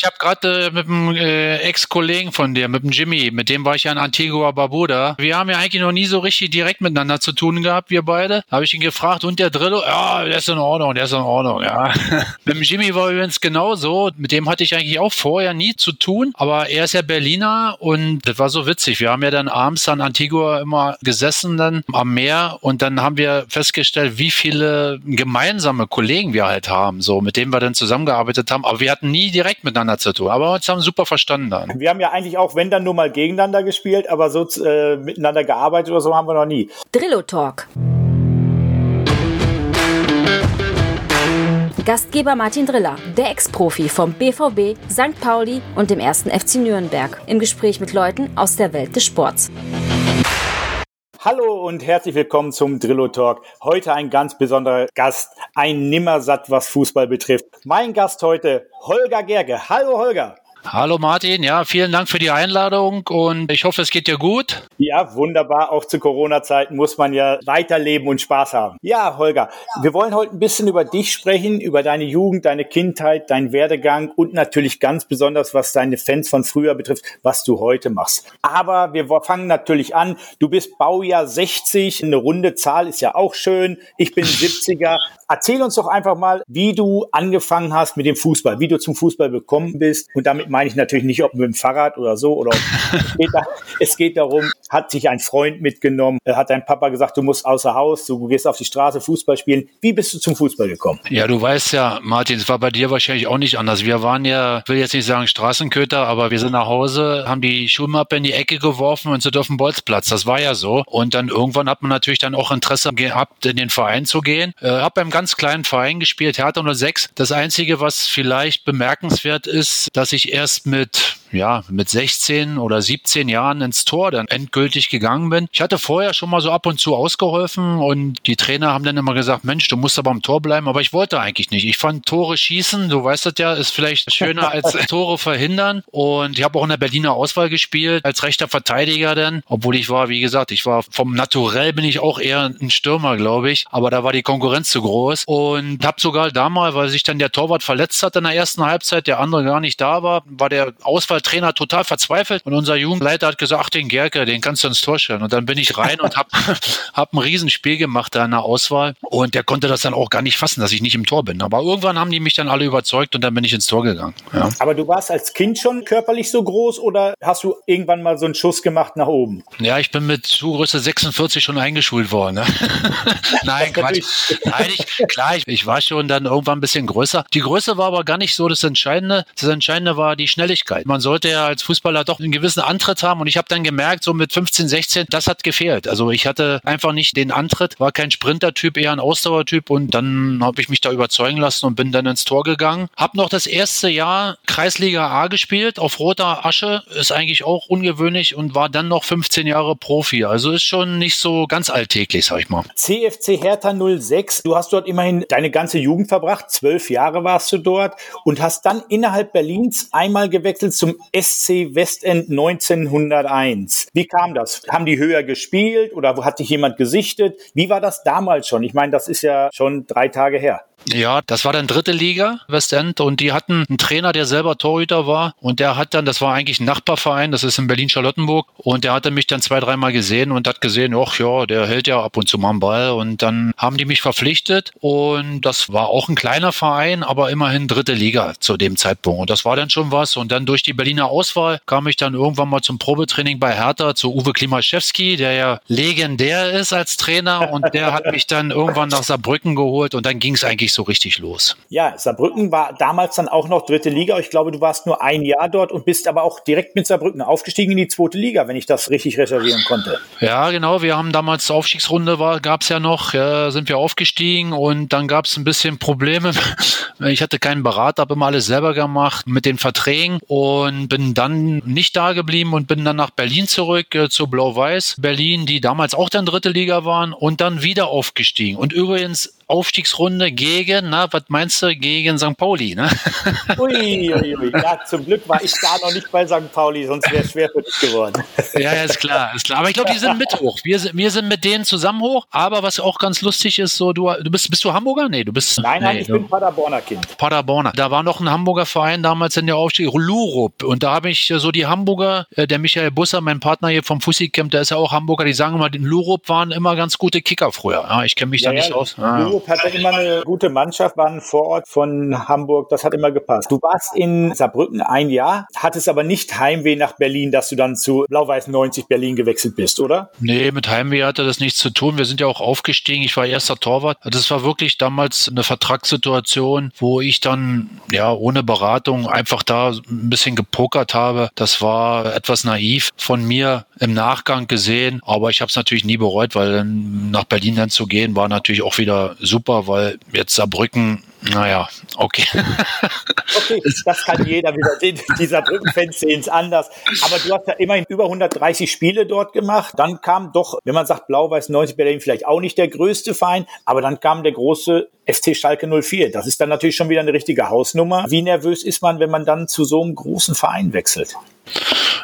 ich habe gerade äh, mit einem äh, Ex-Kollegen von dir, mit dem Jimmy, mit dem war ich ja in Antigua Barbuda. Wir haben ja eigentlich noch nie so richtig direkt miteinander zu tun gehabt, wir beide. Habe ich ihn gefragt, und der Drillo? Ja, der ist in Ordnung, der ist in Ordnung, ja. mit dem Jimmy war übrigens genauso. Mit dem hatte ich eigentlich auch vorher nie zu tun, aber er ist ja Berliner und das war so witzig. Wir haben ja dann abends an Antigua immer gesessen dann am Meer und dann haben wir festgestellt, wie viele gemeinsame Kollegen wir halt haben, so mit denen wir dann zusammengearbeitet haben. Aber wir hatten nie direkt miteinander zu tun. Aber uns haben super verstanden dann. Wir haben ja eigentlich auch, wenn dann nur mal gegeneinander gespielt, aber so äh, miteinander gearbeitet oder so haben wir noch nie. Drillo Talk. Gastgeber Martin Driller, der Ex-Profi vom BVB, St. Pauli und dem ersten FC Nürnberg, im Gespräch mit Leuten aus der Welt des Sports. Hallo und herzlich willkommen zum Drillo Talk. Heute ein ganz besonderer Gast, ein Nimmersatt, was Fußball betrifft. Mein Gast heute, Holger Gerge. Hallo Holger. Hallo Martin, ja, vielen Dank für die Einladung und ich hoffe, es geht dir gut. Ja, wunderbar. Auch zu Corona-Zeiten muss man ja weiterleben und Spaß haben. Ja, Holger, wir wollen heute ein bisschen über dich sprechen, über deine Jugend, deine Kindheit, deinen Werdegang und natürlich ganz besonders, was deine Fans von früher betrifft, was du heute machst. Aber wir fangen natürlich an. Du bist Baujahr 60, eine runde Zahl ist ja auch schön. Ich bin 70er. Erzähl uns doch einfach mal, wie du angefangen hast mit dem Fußball, wie du zum Fußball gekommen bist. Und damit meine ich natürlich nicht, ob mit dem Fahrrad oder so. Oder es, geht da, es geht darum, hat sich ein Freund mitgenommen, äh, hat dein Papa gesagt, du musst außer Haus, du gehst auf die Straße Fußball spielen. Wie bist du zum Fußball gekommen? Ja, du weißt ja, Martin, es war bei dir wahrscheinlich auch nicht anders. Wir waren ja, ich will jetzt nicht sagen Straßenköter, aber wir sind nach Hause, haben die Schulmappe in die Ecke geworfen und sind auf den Bolzplatz. Das war ja so. Und dann irgendwann hat man natürlich dann auch Interesse gehabt, in den Verein zu gehen. Äh, hab beim ganz kleinen Verein gespielt, Hertha 06. Das Einzige, was vielleicht bemerkenswert ist, dass ich erst mit ja, mit 16 oder 17 Jahren ins Tor dann endgültig gegangen bin. Ich hatte vorher schon mal so ab und zu ausgeholfen und die Trainer haben dann immer gesagt, Mensch, du musst aber am Tor bleiben, aber ich wollte eigentlich nicht. Ich fand Tore schießen, du weißt das ja, ist vielleicht schöner als Tore verhindern. Und ich habe auch in der Berliner Auswahl gespielt als rechter Verteidiger dann, obwohl ich war, wie gesagt, ich war vom Naturell bin ich auch eher ein Stürmer, glaube ich, aber da war die Konkurrenz zu groß. Und habe sogar damals, weil sich dann der Torwart verletzt hat in der ersten Halbzeit, der andere gar nicht da war, war der Auswahl Trainer total verzweifelt und unser Jugendleiter hat gesagt, ach den Gerke, den kannst du ins Tor stellen. Und dann bin ich rein und habe hab ein Riesenspiel gemacht da in der Auswahl und der konnte das dann auch gar nicht fassen, dass ich nicht im Tor bin. Aber irgendwann haben die mich dann alle überzeugt und dann bin ich ins Tor gegangen. Ja. Aber du warst als Kind schon körperlich so groß oder hast du irgendwann mal so einen Schuss gemacht nach oben? Ja, ich bin mit Schuhgröße 46 schon eingeschult worden. Ne? Nein, Quatsch. Nein, ich, klar, ich, ich war schon dann irgendwann ein bisschen größer. Die Größe war aber gar nicht so das Entscheidende. Das Entscheidende war die Schnelligkeit. Man sollte ja als Fußballer doch einen gewissen Antritt haben und ich habe dann gemerkt, so mit 15, 16, das hat gefehlt. Also ich hatte einfach nicht den Antritt, war kein Sprintertyp, eher ein Ausdauertyp und dann habe ich mich da überzeugen lassen und bin dann ins Tor gegangen. Hab noch das erste Jahr Kreisliga A gespielt auf roter Asche, ist eigentlich auch ungewöhnlich und war dann noch 15 Jahre Profi. Also ist schon nicht so ganz alltäglich, sag ich mal. CFC Hertha 06, du hast dort immerhin deine ganze Jugend verbracht, zwölf Jahre warst du dort und hast dann innerhalb Berlins einmal gewechselt zum SC Westend 1901. Wie kam das? Haben die höher gespielt oder hat dich jemand gesichtet? Wie war das damals schon? Ich meine, das ist ja schon drei Tage her. Ja, das war dann dritte Liga, Westend, und die hatten einen Trainer, der selber Torhüter war, und der hat dann, das war eigentlich ein Nachbarverein, das ist in Berlin-Charlottenburg, und der hatte mich dann zwei, dreimal gesehen und hat gesehen, ach ja, der hält ja ab und zu mal einen Ball, und dann haben die mich verpflichtet, und das war auch ein kleiner Verein, aber immerhin dritte Liga zu dem Zeitpunkt, und das war dann schon was, und dann durch die Berliner Auswahl kam ich dann irgendwann mal zum Probetraining bei Hertha zu Uwe Klimaschewski, der ja legendär ist als Trainer, und der hat mich dann irgendwann nach Saarbrücken geholt, und dann ging es eigentlich so so richtig los. Ja, Saarbrücken war damals dann auch noch dritte Liga. Ich glaube, du warst nur ein Jahr dort und bist aber auch direkt mit Saarbrücken aufgestiegen in die zweite Liga, wenn ich das richtig reservieren konnte. Ja, genau. Wir haben damals Aufstiegsrunde gab es ja noch, ja, sind wir aufgestiegen und dann gab es ein bisschen Probleme. Ich hatte keinen Berater, habe immer alles selber gemacht mit den Verträgen und bin dann nicht da geblieben und bin dann nach Berlin zurück äh, zu Blau-Weiß Berlin, die damals auch dann dritte Liga waren und dann wieder aufgestiegen. Und übrigens Aufstiegsrunde gegen, na, was meinst du, gegen St. Pauli, ne? Ui, ui, ui. Ja, zum Glück war ich da noch nicht bei St. Pauli, sonst wäre es schwer für dich geworden. Ja, ja, ist klar, ist klar. Aber ich glaube, die sind mit hoch. Wir, wir sind mit denen zusammen hoch. Aber was auch ganz lustig ist, so, du, du bist, bist du Hamburger? Nee, du bist. Nein, nein, nee, ich bin Paderborner Kind. Paderborner. Da war noch ein Hamburger Verein damals in der Aufstieg, Lurup. Und da habe ich so die Hamburger, äh, der Michael Busser, mein Partner hier vom Fussi-Camp, der ist ja auch Hamburger, die sagen immer, die Lurup waren immer ganz gute Kicker früher. Ja, ich kenne mich ja, da nicht ja, aus. Ah. Lurup hatte immer eine gute Mannschaft, war ein Vorort von Hamburg, das hat immer gepasst. Du warst in Saarbrücken ein Jahr, hattest aber nicht Heimweh nach Berlin, dass du dann zu Blau-Weiß 90 Berlin gewechselt bist, oder? Nee, mit Heimweh hatte das nichts zu tun. Wir sind ja auch aufgestiegen. Ich war erster Torwart. Das war wirklich damals eine Vertragssituation, wo ich dann ja ohne Beratung einfach da ein bisschen gepokert habe. Das war etwas naiv von mir im Nachgang gesehen, aber ich habe es natürlich nie bereut, weil nach Berlin dann zu gehen war natürlich auch wieder super, weil jetzt Saarbrücken naja, okay. okay, das kann jeder wieder sehen. Dieser Brückenfans sehen es anders. Aber du hast ja immerhin über 130 Spiele dort gemacht. Dann kam doch, wenn man sagt Blau-Weiß 90 Berlin, vielleicht auch nicht der größte Verein, aber dann kam der große FC Schalke 04. Das ist dann natürlich schon wieder eine richtige Hausnummer. Wie nervös ist man, wenn man dann zu so einem großen Verein wechselt?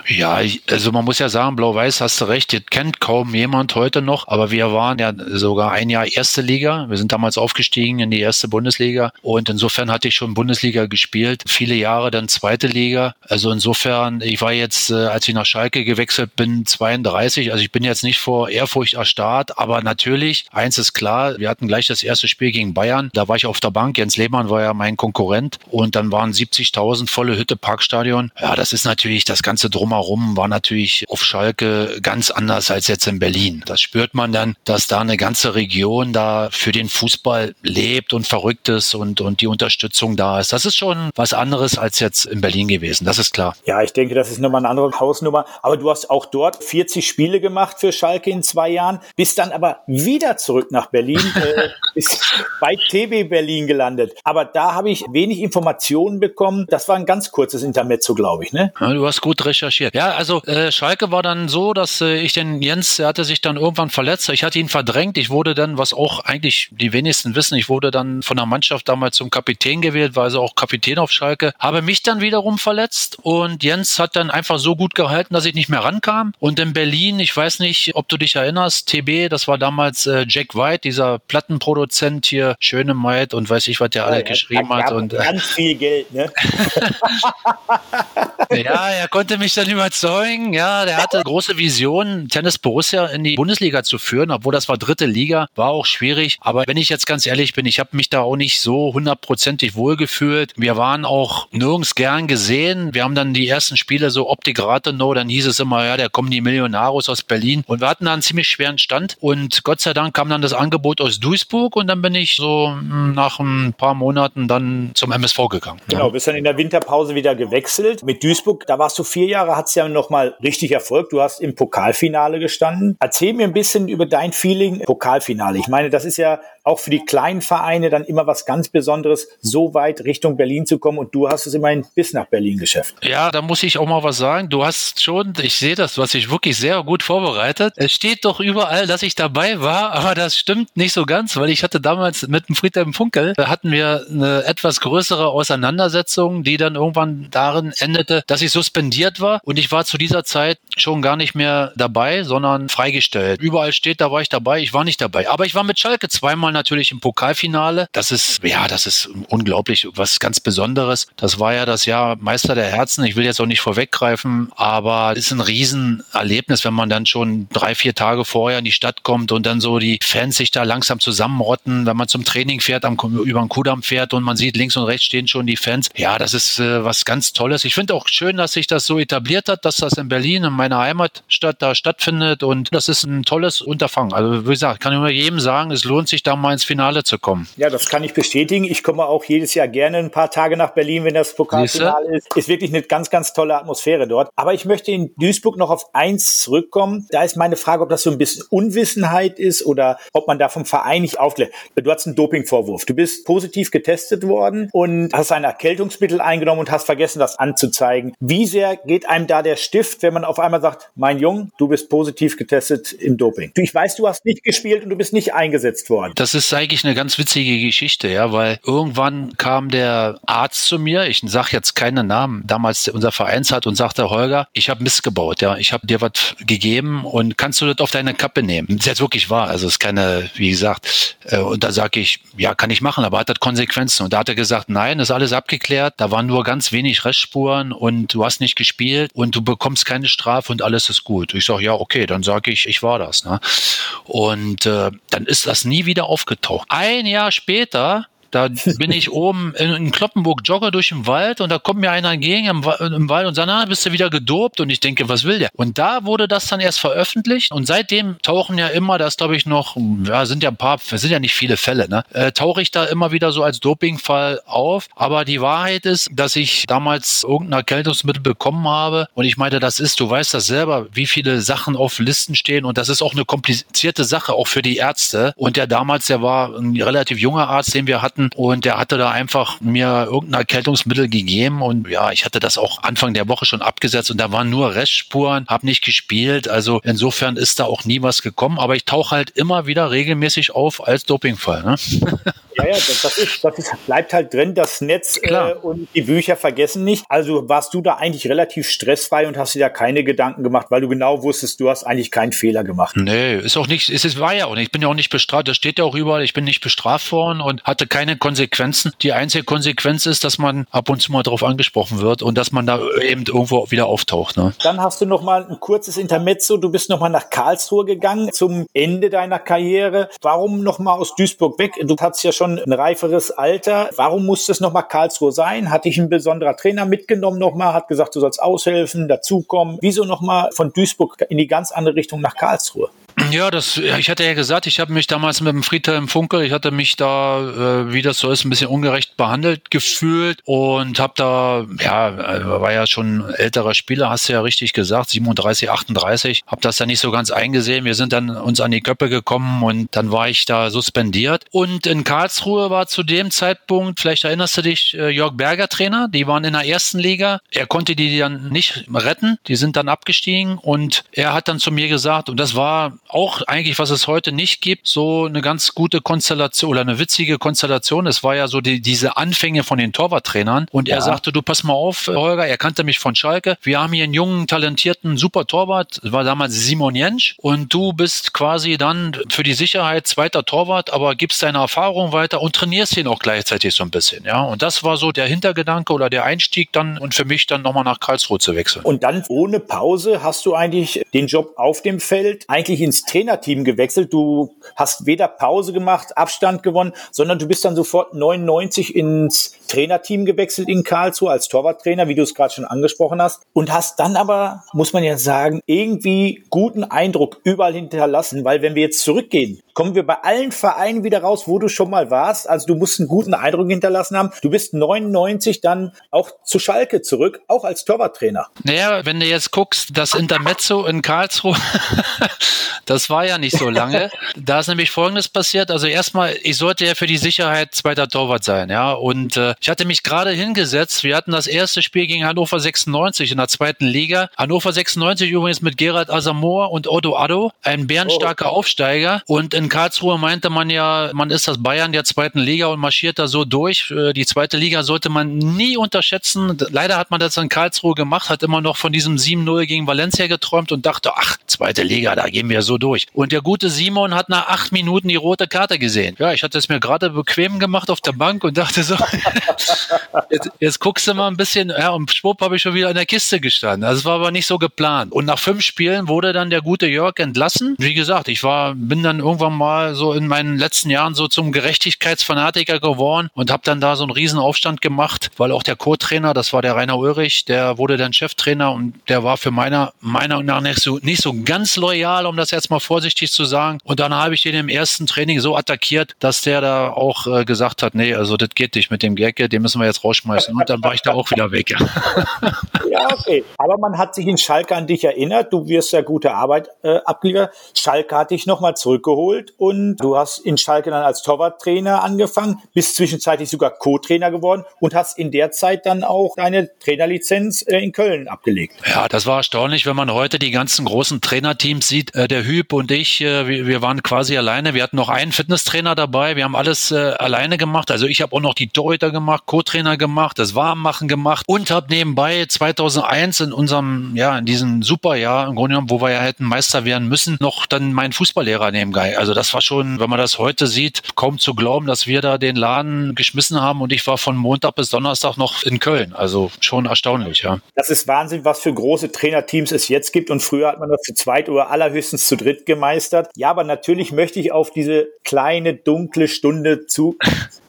Ja, also man muss ja sagen, Blau-Weiß hast du recht, das kennt kaum jemand heute noch, aber wir waren ja sogar ein Jahr erste Liga. Wir sind damals aufgestiegen in die erste Bundesliga und insofern hatte ich schon Bundesliga gespielt, viele Jahre dann zweite Liga. Also insofern, ich war jetzt, äh, als ich nach Schalke gewechselt bin, 32, also ich bin jetzt nicht vor Ehrfurcht erstarrt, aber natürlich, eins ist klar, wir hatten gleich das erste Spiel gegen Bayern, da war ich auf der Bank, Jens Lehmann war ja mein Konkurrent und dann waren 70.000 volle Hütte Parkstadion. Ja, das ist natürlich das ganze Drumherum drumherum war natürlich auf Schalke ganz anders als jetzt in Berlin. Das spürt man dann, dass da eine ganze Region da für den Fußball lebt und verrückt ist und, und die Unterstützung da ist. Das ist schon was anderes als jetzt in Berlin gewesen. Das ist klar. Ja, ich denke, das ist nochmal eine andere Hausnummer. Aber du hast auch dort 40 Spiele gemacht für Schalke in zwei Jahren, bist dann aber wieder zurück nach Berlin, äh, bist bei TB Berlin gelandet. Aber da habe ich wenig Informationen bekommen. Das war ein ganz kurzes Intermezzo, glaube ich, ne? Ja, du hast gut recherchiert passiert. Ja, also äh, Schalke war dann so, dass äh, ich den Jens, der hatte sich dann irgendwann verletzt. Ich hatte ihn verdrängt. Ich wurde dann, was auch eigentlich die wenigsten wissen, ich wurde dann von der Mannschaft damals zum Kapitän gewählt, war also auch Kapitän auf Schalke. Habe mich dann wiederum verletzt und Jens hat dann einfach so gut gehalten, dass ich nicht mehr rankam. Und in Berlin, ich weiß nicht, ob du dich erinnerst, TB, das war damals äh, Jack White, dieser Plattenproduzent hier, Schöne Maid und weiß ich, was der alle ja, geschrieben hat. Und ganz viel Geld, ne? ja, er konnte mich dann überzeugen. Ja, der hatte große Visionen, Tennis Borussia in die Bundesliga zu führen, obwohl das war dritte Liga, war auch schwierig. Aber wenn ich jetzt ganz ehrlich bin, ich habe mich da auch nicht so hundertprozentig wohlgefühlt. Wir waren auch nirgends gern gesehen. Wir haben dann die ersten Spiele so Optik Rathenow, dann hieß es immer, ja, da kommen die Millionaros aus Berlin. Und wir hatten da einen ziemlich schweren Stand. Und Gott sei Dank kam dann das Angebot aus Duisburg und dann bin ich so hm, nach ein paar Monaten dann zum MSV gegangen. Genau, bist dann in der Winterpause wieder gewechselt. Mit Duisburg, da warst du vier Jahre, hat es ja nochmal richtig erfolgt. Du hast im Pokalfinale gestanden. Erzähl mir ein bisschen über dein Feeling Pokalfinale. Ich meine, das ist ja auch für die kleinen Vereine dann immer was ganz Besonderes, so weit Richtung Berlin zu kommen und du hast es immerhin bis nach Berlin geschafft. Ja, da muss ich auch mal was sagen. Du hast schon, ich sehe das, was ich wirklich sehr gut vorbereitet. Es steht doch überall, dass ich dabei war, aber das stimmt nicht so ganz, weil ich hatte damals mit dem Friedhelm Funkel, da hatten wir eine etwas größere Auseinandersetzung, die dann irgendwann darin endete, dass ich suspendiert war und ich war zu dieser Zeit schon gar nicht mehr dabei, sondern freigestellt. Überall steht, da war ich dabei, ich war nicht dabei. Aber ich war mit Schalke zweimal natürlich im Pokalfinale. Das ist, ja, das ist unglaublich, was ganz Besonderes. Das war ja das Jahr Meister der Herzen. Ich will jetzt auch nicht vorweggreifen, aber es ist ein Riesenerlebnis, wenn man dann schon drei, vier Tage vorher in die Stadt kommt und dann so die Fans sich da langsam zusammenrotten, wenn man zum Training fährt, am, über den Kudamm fährt und man sieht links und rechts stehen schon die Fans. Ja, das ist äh, was ganz Tolles. Ich finde auch schön, dass sich das so etabliert hat, dass das in Berlin, in meiner Heimatstadt, da stattfindet und das ist ein tolles Unterfangen. Also wie gesagt, kann ich nur jedem sagen, es lohnt sich da mal mal ins Finale zu kommen. Ja, das kann ich bestätigen. Ich komme auch jedes Jahr gerne ein paar Tage nach Berlin, wenn das Pokalfinale ist. Ist wirklich eine ganz, ganz tolle Atmosphäre dort. Aber ich möchte in Duisburg noch auf eins zurückkommen. Da ist meine Frage, ob das so ein bisschen Unwissenheit ist oder ob man da vom Verein nicht aufklärt. Du hast einen Dopingvorwurf. Du bist positiv getestet worden und hast ein Erkältungsmittel eingenommen und hast vergessen, das anzuzeigen. Wie sehr geht einem da der Stift, wenn man auf einmal sagt, mein Jung, du bist positiv getestet im Doping? Ich weiß, du hast nicht gespielt und du bist nicht eingesetzt worden. Das ist eigentlich eine ganz witzige Geschichte, ja, weil irgendwann kam der Arzt zu mir, ich sage jetzt keinen Namen, damals unser Vereinsart und sagte, Holger, ich habe Mist gebaut, ja, ich habe dir was gegeben und kannst du das auf deine Kappe nehmen? Das ist jetzt wirklich wahr, also es ist keine, wie gesagt, äh, und da sage ich, ja, kann ich machen, aber hat das Konsequenzen? Und da hat er gesagt, nein, ist alles abgeklärt, da waren nur ganz wenig Restspuren und du hast nicht gespielt und du bekommst keine Strafe und alles ist gut. Ich sage, ja, okay, dann sage ich, ich war das. Ne? Und äh, dann ist das nie wieder aufgetaucht. Ein Jahr später da bin ich oben in, in Kloppenburg jogger durch den Wald und da kommt mir einer entgegen im, im Wald und sagt, na, bist du wieder gedopt? Und ich denke, was will der? Und da wurde das dann erst veröffentlicht und seitdem tauchen ja immer, das glaube ich noch, ja, sind ja ein paar, sind ja nicht viele Fälle, ne? Äh, tauche ich da immer wieder so als Dopingfall auf. Aber die Wahrheit ist, dass ich damals irgendein Erkältungsmittel bekommen habe und ich meinte, das ist, du weißt das selber, wie viele Sachen auf Listen stehen und das ist auch eine komplizierte Sache, auch für die Ärzte. Und der damals, der war ein relativ junger Arzt, den wir hatten, und der hatte da einfach mir irgendein Erkältungsmittel gegeben und ja, ich hatte das auch Anfang der Woche schon abgesetzt und da waren nur Restspuren, habe nicht gespielt. Also insofern ist da auch nie was gekommen, aber ich tauche halt immer wieder regelmäßig auf als Dopingfall. Ne? Ja, ja, das, das, ist, das ist, bleibt halt drin, das Netz äh, und die Bücher vergessen nicht. Also warst du da eigentlich relativ stressfrei und hast dir da keine Gedanken gemacht, weil du genau wusstest, du hast eigentlich keinen Fehler gemacht. Nee, ist auch nicht, es war ja auch nicht, ich bin ja auch nicht bestraft, das steht ja auch überall, ich bin nicht bestraft worden und hatte keine Konsequenzen. Die einzige Konsequenz ist, dass man ab und zu mal darauf angesprochen wird und dass man da eben irgendwo wieder auftaucht. Ne? Dann hast du noch mal ein kurzes Intermezzo, du bist noch mal nach Karlsruhe gegangen zum Ende deiner Karriere. Warum noch mal aus Duisburg weg? Du hattest ja schon ein reiferes Alter. Warum musste es nochmal Karlsruhe sein? Hat dich ein besonderer Trainer mitgenommen nochmal, hat gesagt, du sollst aushelfen, dazukommen. Wieso nochmal von Duisburg in die ganz andere Richtung nach Karlsruhe? Ja, das, ich hatte ja gesagt, ich habe mich damals mit dem Friedhelm Funkel, ich hatte mich da, äh, wie das so ist, ein bisschen ungerecht behandelt gefühlt und habe da, ja, äh, war ja schon älterer Spieler, hast du ja richtig gesagt, 37, 38, habe das dann nicht so ganz eingesehen. Wir sind dann uns an die Köppe gekommen und dann war ich da suspendiert. Und in Karlsruhe war zu dem Zeitpunkt, vielleicht erinnerst du dich, äh, Jörg Berger Trainer, die waren in der ersten Liga. Er konnte die dann nicht retten, die sind dann abgestiegen und er hat dann zu mir gesagt, und das war auch eigentlich, was es heute nicht gibt, so eine ganz gute Konstellation oder eine witzige Konstellation. Es war ja so die, diese Anfänge von den Torwarttrainern und ja. er sagte, du pass mal auf, Holger, er kannte mich von Schalke. Wir haben hier einen jungen, talentierten super Torwart, das war damals Simon Jentsch und du bist quasi dann für die Sicherheit zweiter Torwart, aber gibst deine Erfahrung weiter und trainierst ihn auch gleichzeitig so ein bisschen, ja. Und das war so der Hintergedanke oder der Einstieg dann und für mich dann nochmal nach Karlsruhe zu wechseln. Und dann ohne Pause hast du eigentlich den Job auf dem Feld eigentlich ins Trainerteam gewechselt. Du hast weder Pause gemacht, Abstand gewonnen, sondern du bist dann sofort 99 ins Trainerteam gewechselt in Karlsruhe als Torwarttrainer, wie du es gerade schon angesprochen hast. Und hast dann aber, muss man ja sagen, irgendwie guten Eindruck überall hinterlassen, weil wenn wir jetzt zurückgehen, kommen wir bei allen Vereinen wieder raus, wo du schon mal warst. Also du musst einen guten Eindruck hinterlassen haben. Du bist 99 dann auch zu Schalke zurück, auch als Torwarttrainer. Naja, wenn du jetzt guckst, das Intermezzo in Karlsruhe, das war ja nicht so lange. da ist nämlich Folgendes passiert. Also erstmal, ich sollte ja für die Sicherheit zweiter Torwart sein, ja. Und äh, ich hatte mich gerade hingesetzt. Wir hatten das erste Spiel gegen Hannover 96 in der zweiten Liga. Hannover 96 übrigens mit Gerald Asamoah und Otto Addo, ein bärenstarker oh. Aufsteiger. Und in Karlsruhe meinte man ja, man ist das Bayern der zweiten Liga und marschiert da so durch. Äh, die zweite Liga sollte man nie unterschätzen. Leider hat man das in Karlsruhe gemacht, hat immer noch von diesem 7-0 gegen Valencia geträumt und dachte, ach, zweite Liga, da gehen wir so durch. Und der gute Simon hat nach acht Minuten die rote Karte gesehen. Ja, ich hatte es mir gerade bequem gemacht auf der Bank und dachte so, jetzt, jetzt, guckst du mal ein bisschen, ja, und schwupp habe ich schon wieder in der Kiste gestanden. Also es war aber nicht so geplant. Und nach fünf Spielen wurde dann der gute Jörg entlassen. Wie gesagt, ich war, bin dann irgendwann mal so in meinen letzten Jahren so zum Gerechtigkeitsfanatiker geworden und habe dann da so einen riesen Aufstand gemacht, weil auch der Co-Trainer, das war der Rainer Ulrich, der wurde dann Cheftrainer und der war für meiner Meinung nach nicht so, nicht so ganz loyal, um das jetzt mal vorsichtig zu sagen. Und dann habe ich den im ersten Training so attackiert, dass der da auch äh, gesagt hat, nee, also das geht nicht mit dem Gecke, den müssen wir jetzt rausschmeißen. Und dann war ich da auch wieder weg. ja, okay. Aber man hat sich in Schalke an dich erinnert. Du wirst ja gute Arbeit äh, abgeliefert. Schalke hat dich nochmal zurückgeholt gewechselt und du hast in Schalke dann als Torwarttrainer angefangen, bist zwischenzeitlich sogar Co-Trainer geworden und hast in der Zeit dann auch deine Trainerlizenz äh, in Köln abgelegt. Ja, das war erstaunlich, wenn man heute die ganzen großen Trainerteams sieht. Äh, der Hüb und ich, äh, wir, waren quasi alleine. Wir hatten noch einen Fitnesstrainer dabei. Wir haben alles alleine gemacht. Also ich habe auch noch die Torhüter gemacht, Co-Trainer gemacht, das Warmmachen gemacht und habe nebenbei 2001 in unserem, ja, in diesem Superjahr im Grunde genommen, wo wir ja hätten Meister werden müssen, noch dann meinen Fußballlehrer nebenbei. Also das war schon, wenn man das heute sieht, kaum zu glauben, dass wir da den Laden geschmissen haben und ich war von Montag bis Donnerstag noch in Köln. Also schon erstaunlich, ja. Das ist Wahnsinn, was für große Trainerteams es jetzt gibt und früher hat man das zu zweit oder allerhöchstens zu dritt gemeistert. Ja, aber natürlich möchte ich auf diese kleine dunkle Stunde zu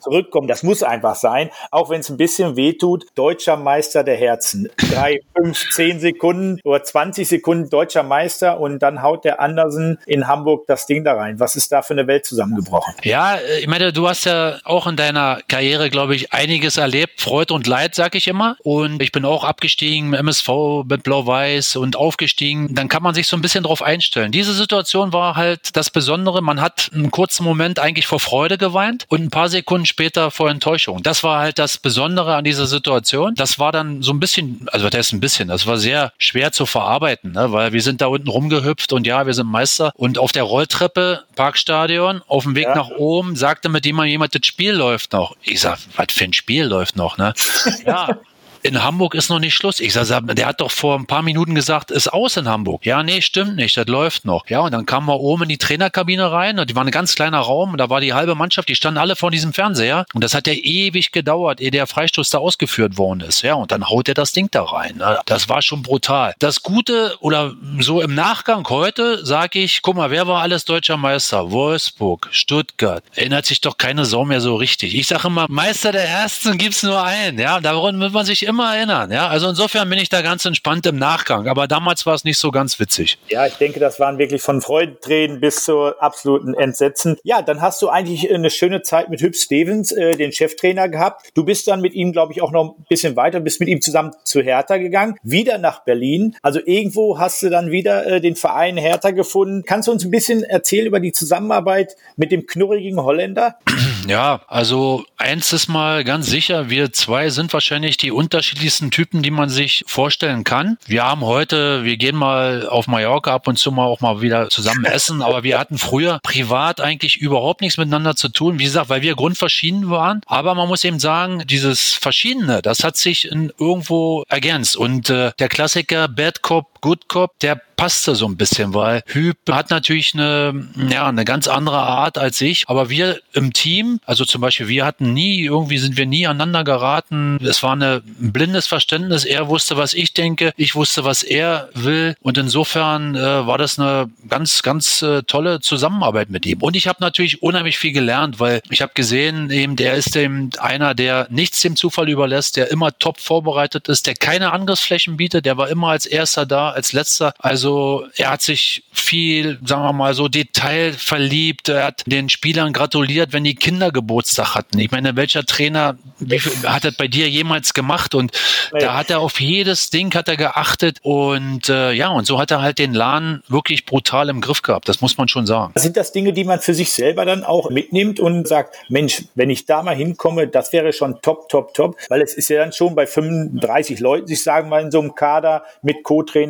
zurückkommen. Das muss einfach sein, auch wenn es ein bisschen wehtut. Deutscher Meister der Herzen. Drei, fünf, zehn Sekunden oder 20 Sekunden deutscher Meister und dann haut der Andersen in Hamburg das Ding da rein. Was ist da für eine Welt zusammengebrochen? Ja, äh, ich meine, du hast ja auch in deiner Karriere, glaube ich, einiges erlebt. Freude und Leid, sag ich immer. Und ich bin auch abgestiegen im MSV mit Blau-Weiß und aufgestiegen. Dann kann man sich so ein bisschen drauf einstellen. Diese Situation war halt das Besondere. Man hat einen kurzen Moment eigentlich vor Freude geweint und ein paar Sekunden später vor Enttäuschung. Das war halt das Besondere an dieser Situation. Das war dann so ein bisschen, also das ist ein bisschen, das war sehr schwer zu verarbeiten, ne? weil wir sind da unten rumgehüpft und ja, wir sind Meister. Und auf der Rolltreppe, Parkstadion, auf dem Weg ja. nach oben, sagte mit jemand, jemand, das Spiel läuft noch. Ich sag, was für ein Spiel läuft noch, ne? ja in Hamburg ist noch nicht Schluss. Ich sage, der hat doch vor ein paar Minuten gesagt, ist aus in Hamburg. Ja, nee, stimmt nicht, das läuft noch. Ja, und dann kamen wir oben in die Trainerkabine rein und die war ein ganz kleiner Raum und da war die halbe Mannschaft, die standen alle vor diesem Fernseher und das hat ja ewig gedauert, ehe der Freistoß da ausgeführt worden ist. Ja, und dann haut er das Ding da rein. Das war schon brutal. Das Gute oder so im Nachgang heute sage ich, guck mal, wer war alles deutscher Meister? Wolfsburg, Stuttgart. Erinnert sich doch keine Sau mehr so richtig. Ich sage immer, Meister der Ersten gibt's nur einen. Ja, daran wird man sich immer immer erinnern. Ja, also insofern bin ich da ganz entspannt im Nachgang. Aber damals war es nicht so ganz witzig. Ja, ich denke, das waren wirklich von Freudentränen bis zur absoluten Entsetzen. Ja, dann hast du eigentlich eine schöne Zeit mit Hüb Stevens, äh, den Cheftrainer gehabt. Du bist dann mit ihm, glaube ich, auch noch ein bisschen weiter, bist mit ihm zusammen zu Hertha gegangen, wieder nach Berlin. Also irgendwo hast du dann wieder äh, den Verein Hertha gefunden. Kannst du uns ein bisschen erzählen über die Zusammenarbeit mit dem knurrigen Holländer? Ja, also eins ist mal ganz sicher, wir zwei sind wahrscheinlich die unterschiedlichsten Typen, die man sich vorstellen kann. Wir haben heute, wir gehen mal auf Mallorca ab und zu mal auch mal wieder zusammen essen, aber wir hatten früher privat eigentlich überhaupt nichts miteinander zu tun. Wie gesagt, weil wir grundverschieden waren. Aber man muss eben sagen, dieses Verschiedene, das hat sich in irgendwo ergänzt. Und äh, der Klassiker Bad Cop, Good Cop, der passte so ein bisschen, weil Hüb hat natürlich eine, ja, eine ganz andere Art als ich. Aber wir im Team, also zum Beispiel, wir hatten nie, irgendwie sind wir nie aneinander geraten. Es war eine, ein blindes Verständnis. Er wusste, was ich denke. Ich wusste, was er will. Und insofern äh, war das eine ganz, ganz äh, tolle Zusammenarbeit mit ihm. Und ich habe natürlich unheimlich viel gelernt, weil ich habe gesehen, eben, der ist eben einer, der nichts dem Zufall überlässt, der immer top vorbereitet ist, der keine Angriffsflächen bietet, der war immer als erster da, als letzter. Also er hat sich viel, sagen wir mal so, detailverliebt. Er hat den Spielern gratuliert, wenn die Kinder Geburtstag hatten. Ich meine, welcher Trainer wie viel, hat das bei dir jemals gemacht? Und ja. da hat er auf jedes Ding hat er geachtet. Und äh, ja, und so hat er halt den Laden wirklich brutal im Griff gehabt. Das muss man schon sagen. Sind das Dinge, die man für sich selber dann auch mitnimmt und sagt, Mensch, wenn ich da mal hinkomme, das wäre schon top, top, top. Weil es ist ja dann schon bei 35 Leuten, ich sagen mal, in so einem Kader mit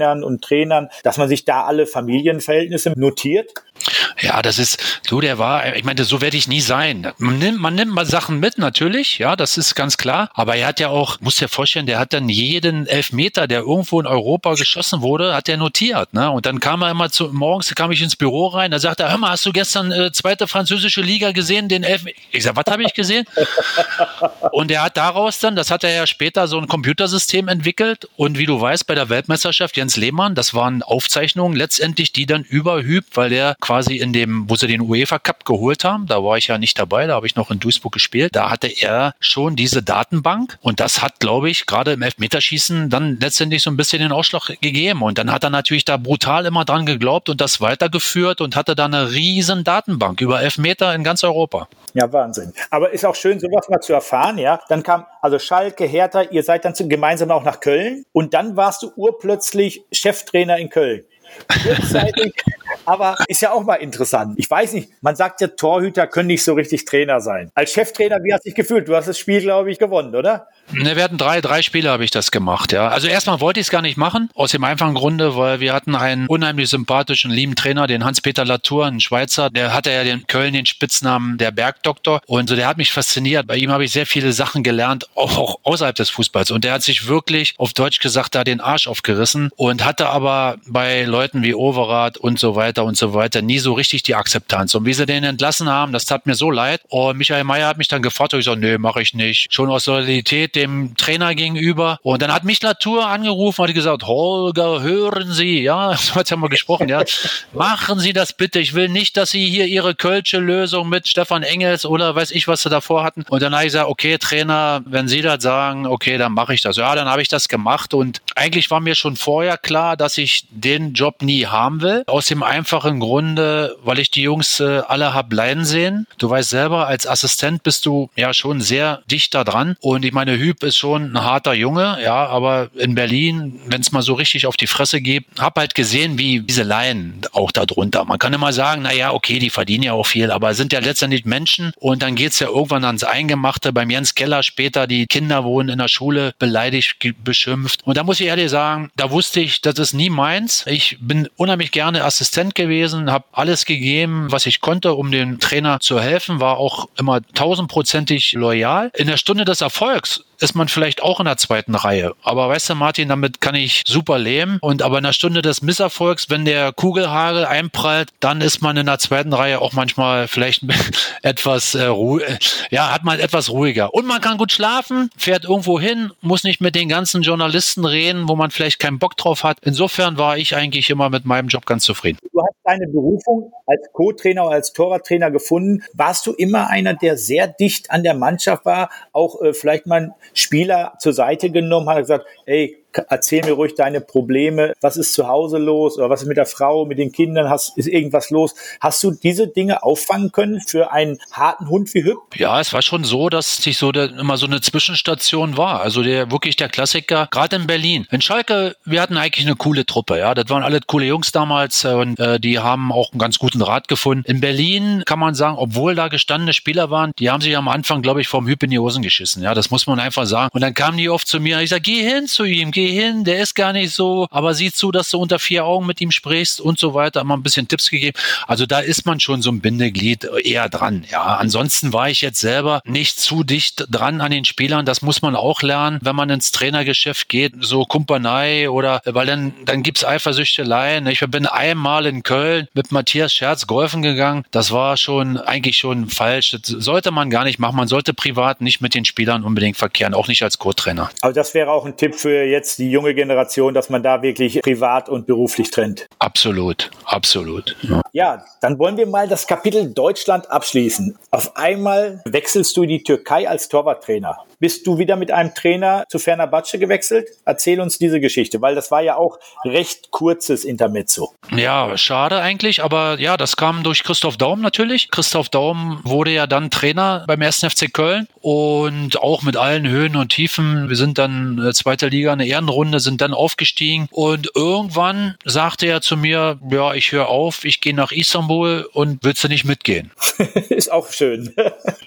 Co-Trainern und Trainern, dass man sich da alle Familienverhältnisse notiert? Ja, das ist, so der war, ich meine, so werde ich nie sein. Man nimmt, man nimmt mal Sachen mit, natürlich, ja, das ist ganz klar. Aber er hat ja auch, muss dir vorstellen, der hat dann jeden Elfmeter, der irgendwo in Europa geschossen wurde, hat er notiert, ne? Und dann kam er immer zu, morgens kam ich ins Büro rein, da sagte er, hör mal, hast du gestern äh, zweite französische Liga gesehen, den Elfmeter? Ich sag, was habe ich gesehen? und er hat daraus dann, das hat er ja später so ein Computersystem entwickelt und wie du weißt, bei der Weltmeisterschaft Jens Lehmann, das waren Aufzeichnungen letztendlich, die dann überhübt, weil der quasi in dem, wo sie den UEFA Cup geholt haben, da war ich ja nicht dabei, da habe ich noch in Duisburg gespielt, da hatte er schon diese Datenbank und das hat, glaube ich, gerade im Elfmeterschießen dann letztendlich so ein bisschen den Ausschlag gegeben und dann hat er natürlich da brutal immer dran geglaubt und das weitergeführt und hatte da eine riesen Datenbank über Elfmeter in ganz Europa. Ja, Wahnsinn. Aber ist auch schön, sowas mal zu erfahren, ja. Dann kam also Schalke, Hertha, ihr seid dann gemeinsam auch nach Köln und dann warst du urplötzlich Cheftrainer in Köln. Kurzzeitig, Aber ist ja auch mal interessant. Ich weiß nicht, man sagt ja, Torhüter können nicht so richtig Trainer sein. Als Cheftrainer, wie hast du dich gefühlt? Du hast das Spiel, glaube ich, gewonnen, oder? Ne, wir hatten drei, drei Spiele habe ich das gemacht, ja. Also erstmal wollte ich es gar nicht machen, aus dem einfachen Grunde, weil wir hatten einen unheimlich sympathischen, lieben Trainer, den Hans-Peter Latour, ein Schweizer, der hatte ja den Köln den Spitznamen der Bergdoktor und so, der hat mich fasziniert. Bei ihm habe ich sehr viele Sachen gelernt, auch außerhalb des Fußballs und der hat sich wirklich, auf Deutsch gesagt, da den Arsch aufgerissen und hatte aber bei Leuten wie Overath und so weiter und so weiter nie so richtig die Akzeptanz. Und wie sie den entlassen haben, das tat mir so leid. Und Michael Mayer hat mich dann gefragt und ich so, nee, mache ich nicht. Schon aus Solidarität dem Trainer gegenüber. Und dann hat mich Latour angerufen hat gesagt, Holger, hören Sie, ja, so hat ja mal gesprochen, ja, machen Sie das bitte. Ich will nicht, dass Sie hier Ihre Kölsche Lösung mit Stefan Engels oder weiß ich, was Sie davor hatten. Und dann habe ich gesagt, okay, Trainer, wenn Sie das sagen, okay, dann mache ich das. Ja, dann habe ich das gemacht und eigentlich war mir schon vorher klar, dass ich den Job nie haben will. Aus dem einfachen Grunde, weil ich die Jungs äh, alle hab leiden sehen. Du weißt selber, als Assistent bist du ja schon sehr dicht da dran. Und ich meine, Hüb ist schon ein harter Junge, ja, aber in Berlin, wenn es mal so richtig auf die Fresse geht, hab halt gesehen, wie diese Laien auch da drunter. Man kann immer sagen, na ja, okay, die verdienen ja auch viel, aber sind ja letztendlich Menschen und dann geht's ja irgendwann ans Eingemachte. Beim Jens Keller später, die Kinder wurden in der Schule beleidigt, beschimpft. Und da muss ich ehrlich sagen, da wusste ich, das ist nie meins. Ich bin unheimlich gerne Assistent gewesen, habe alles gegeben, was ich konnte, um dem Trainer zu helfen, war auch immer tausendprozentig loyal. In der Stunde des Erfolgs ist man vielleicht auch in der zweiten Reihe. Aber weißt du, Martin, damit kann ich super leben. Und aber in der Stunde des Misserfolgs, wenn der Kugelhagel einprallt, dann ist man in der zweiten Reihe auch manchmal vielleicht etwas äh, ja, hat man etwas ruhiger. Und man kann gut schlafen, fährt irgendwo hin, muss nicht mit den ganzen Journalisten reden, wo man vielleicht keinen Bock drauf hat. Insofern war ich eigentlich immer mit meinem Job ganz zufrieden. Du hast deine Berufung als Co-Trainer oder als Torwarttrainer gefunden. Warst du immer einer, der sehr dicht an der Mannschaft war, auch äh, vielleicht mal Spieler zur Seite genommen hat, gesagt, ey, erzähl mir ruhig deine Probleme, was ist zu Hause los oder was ist mit der Frau, mit den Kindern, hast, ist irgendwas los? Hast du diese Dinge auffangen können für einen harten Hund wie Hüb? Ja, es war schon so, dass sich so der, immer so eine Zwischenstation war. Also der wirklich der Klassiker, gerade in Berlin. In Schalke, wir hatten eigentlich eine coole Truppe, ja. Das waren alle coole Jungs damals und äh, die haben auch einen ganz guten Rat gefunden. In Berlin kann man sagen, obwohl da gestandene Spieler waren, die haben sich am Anfang, glaube ich, vom Hüb in die Hosen geschissen. Ja, das muss man einfach sagen. Und dann kamen die oft zu mir, ich sage, geh hin zu ihm, geh hin, der ist gar nicht so, aber sieh zu, dass du unter vier Augen mit ihm sprichst und so weiter, immer ein bisschen Tipps gegeben. Also da ist man schon so ein Bindeglied eher dran. Ja, ansonsten war ich jetzt selber nicht zu dicht dran an den Spielern. Das muss man auch lernen, wenn man ins Trainergeschäft geht, so Kumpanei oder, weil dann, dann gibt's Eifersüchteleien. Ich bin einmal in Köln mit Matthias Scherz golfen gegangen. Das war schon eigentlich schon falsch. Das sollte man gar nicht machen. Man sollte privat nicht mit den Spielern unbedingt verkehren, auch nicht als Co-Trainer. Aber das wäre auch ein Tipp für jetzt die junge Generation, dass man da wirklich privat und beruflich trennt. Absolut, absolut. Ja. ja, dann wollen wir mal das Kapitel Deutschland abschließen. Auf einmal wechselst du die Türkei als Torwarttrainer. Bist du wieder mit einem Trainer zu Fenerbahce gewechselt? Erzähl uns diese Geschichte, weil das war ja auch recht kurzes Intermezzo. Ja, schade eigentlich, aber ja, das kam durch Christoph Daum natürlich. Christoph Daum wurde ja dann Trainer beim 1. FC Köln und auch mit allen Höhen und Tiefen. Wir sind dann äh, zweite Liga, eine Ehrenrunde, sind dann aufgestiegen und irgendwann sagte er zu mir, ja, ich höre auf, ich gehe nach Istanbul und willst du nicht mitgehen? Ist auch schön.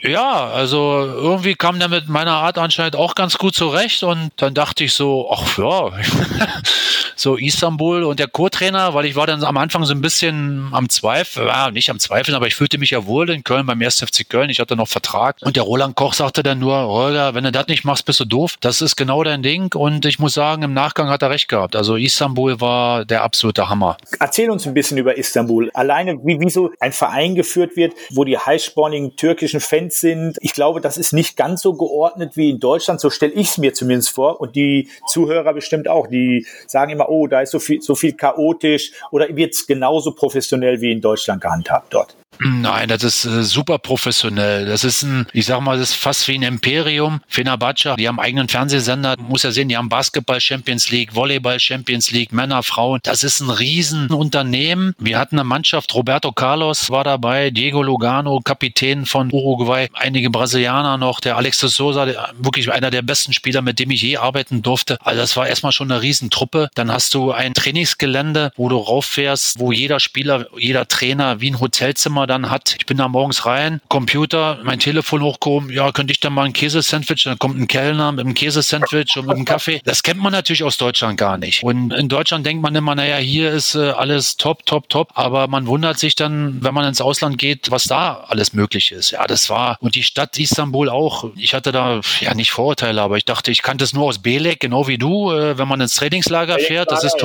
ja, also irgendwie kam der mit meiner Art anscheinend auch ganz gut zurecht und dann dachte ich so, ach ja, so Istanbul und der Co-Trainer, weil ich war dann am Anfang so ein bisschen am Zweifel, ja, nicht am Zweifeln, aber ich fühlte mich ja wohl in Köln beim 1. FC Köln. Ich hatte noch Vertrag und der Roland Koch sagte dann nur, Holger, wenn du das nicht machst, bist du doof. Das ist genau dein Ding und ich muss sagen, im Nachgang hat er recht gehabt. Also Istanbul war der absolute Hammer. Erzähl uns ein bisschen über Istanbul. Alleine, wie, wie so ein Verein geführt wird, wo die heißspornigen türkischen Fans sind. Ich glaube, das ist nicht ganz so geordnet wie in Deutschland. So stelle ich es mir zumindest vor und die Zuhörer bestimmt auch. Die sagen immer, oh, da ist so viel, so viel chaotisch oder wird es genauso professionell wie in Deutschland gehandhabt dort? Nein, das ist äh, super professionell. Das ist ein, ich sag mal, das ist fast wie ein Imperium. Fenerbahce, die haben eigenen Fernsehsender, muss ja sehen, die haben Basketball Champions League, Volleyball Champions League, Männer, Frauen. Das ist ein Riesenunternehmen. Wir hatten eine Mannschaft, Roberto Carlos war dabei, Diego Lugano, Kapitän von Uruguay, einige Brasilianer noch, der Alexis Sosa, der, wirklich einer der besten Spieler, mit dem ich je arbeiten durfte. Also das war erstmal schon eine Riesentruppe. Dann hast du ein Trainingsgelände, wo du rauffährst, wo jeder Spieler, jeder Trainer wie ein Hotelzimmer dann hat. Ich bin da morgens rein, Computer, mein Telefon hochgehoben, ja, könnte ich dann mal ein Käsesandwich, dann kommt ein Kellner mit einem Käsesandwich und mit einem Kaffee. Das kennt man natürlich aus Deutschland gar nicht. Und in Deutschland denkt man immer, naja, hier ist äh, alles top, top, top, aber man wundert sich dann, wenn man ins Ausland geht, was da alles möglich ist. Ja, das war, und die Stadt Istanbul auch. Ich hatte da, ja, nicht Vorurteile, aber ich dachte, ich kannte es nur aus Belek, genau wie du, äh, wenn man ins Trainingslager fährt, das ist,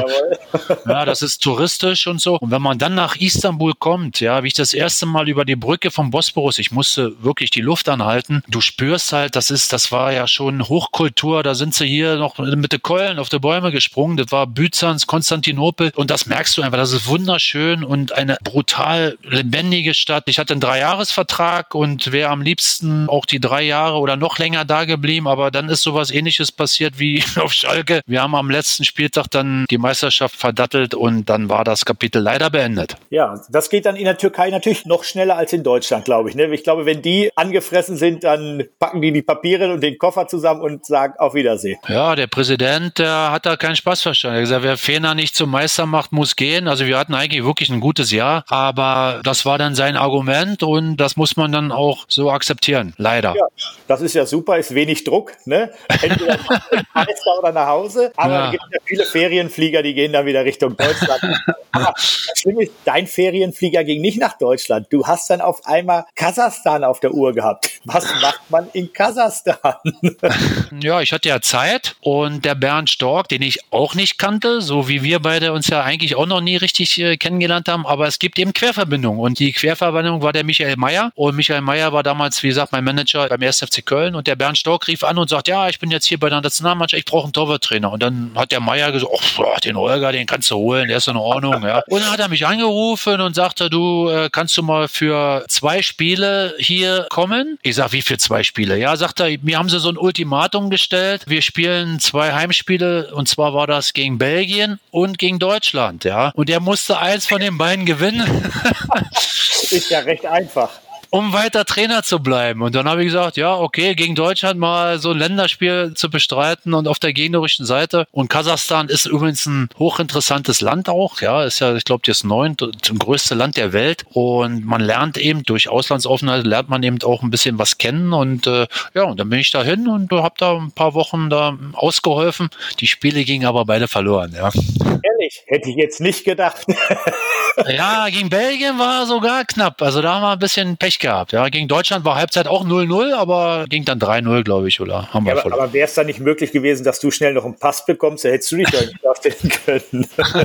ja, das ist touristisch und so. Und wenn man dann nach Istanbul kommt, ja, wie ich das erste Mal über die Brücke vom Bosporus, ich musste wirklich die Luft anhalten, du spürst halt, das ist, das war ja schon Hochkultur, da sind sie hier noch mit den Keulen auf die Bäume gesprungen, das war Byzanz, Konstantinopel und das merkst du einfach, das ist wunderschön und eine brutal lebendige Stadt. Ich hatte einen Dreijahresvertrag und wäre am liebsten auch die drei Jahre oder noch länger da geblieben, aber dann ist sowas ähnliches passiert wie auf Schalke. Wir haben am letzten Spieltag dann die Meisterschaft verdattelt und dann war das Kapitel leider beendet. Ja, das geht dann in der Türkei natürlich noch schneller als in Deutschland, glaube ich. Ne? Ich glaube, wenn die angefressen sind, dann packen die die Papiere und den Koffer zusammen und sagen auf Wiedersehen. Ja, der Präsident, der hat da keinen Spaß verstanden. Er hat gesagt, wer Fener nicht zum Meister macht, muss gehen. Also wir hatten eigentlich wirklich ein gutes Jahr, aber das war dann sein Argument und das muss man dann auch so akzeptieren. Leider. Ja, das ist ja super, ist wenig Druck, ne? Entweder Meister oder nach Hause. Aber ja. es gibt ja viele Ferienflieger, die gehen dann wieder Richtung Deutschland. aber das Schlimme ist, dein Ferienflieger ging nicht nach Deutschland. Du hast dann auf einmal Kasachstan auf der Uhr gehabt. Was macht man in Kasachstan? ja, ich hatte ja Zeit und der Bernd Stork, den ich auch nicht kannte, so wie wir beide uns ja eigentlich auch noch nie richtig äh, kennengelernt haben, aber es gibt eben Querverbindungen und die Querverbindung war der Michael Meyer und Michael Meyer war damals, wie gesagt, mein Manager beim 1. FC Köln und der Bernd Stork rief an und sagt, ja, ich bin jetzt hier bei der Nationalmannschaft, ich brauche einen Torwarttrainer und dann hat der Meyer gesagt, oh, den Holger, den kannst du holen, der ist in Ordnung, ja. Und dann hat er mich angerufen und sagte, du äh, kannst du mal für zwei Spiele hier kommen? Ich sag, wie für zwei Spiele? Ja, sagt er, mir haben sie so ein Ultimatum gestellt. Wir spielen zwei Heimspiele und zwar war das gegen Belgien und gegen Deutschland, ja. Und er musste eins von den beiden gewinnen. Ist ja recht einfach um weiter Trainer zu bleiben. Und dann habe ich gesagt, ja, okay, gegen Deutschland mal so ein Länderspiel zu bestreiten und auf der gegnerischen Seite. Und Kasachstan ist übrigens ein hochinteressantes Land auch. Ja, ist ja, ich glaube, das neunte, größte Land der Welt. Und man lernt eben durch Auslandsaufenthalt lernt man eben auch ein bisschen was kennen. Und äh, ja, und dann bin ich da hin und habe da ein paar Wochen da ausgeholfen. Die Spiele gingen aber beide verloren. Ja. Ehrlich, hätte ich jetzt nicht gedacht. ja, gegen Belgien war sogar knapp. Also da haben wir ein bisschen Pech gehabt. Ja, gegen Deutschland war Halbzeit auch 0-0, aber ging dann 3-0, glaube ich, oder haben wir ja, Aber, aber wäre es dann nicht möglich gewesen, dass du schnell noch einen Pass bekommst, da hättest du dich doch nicht aufstellen können.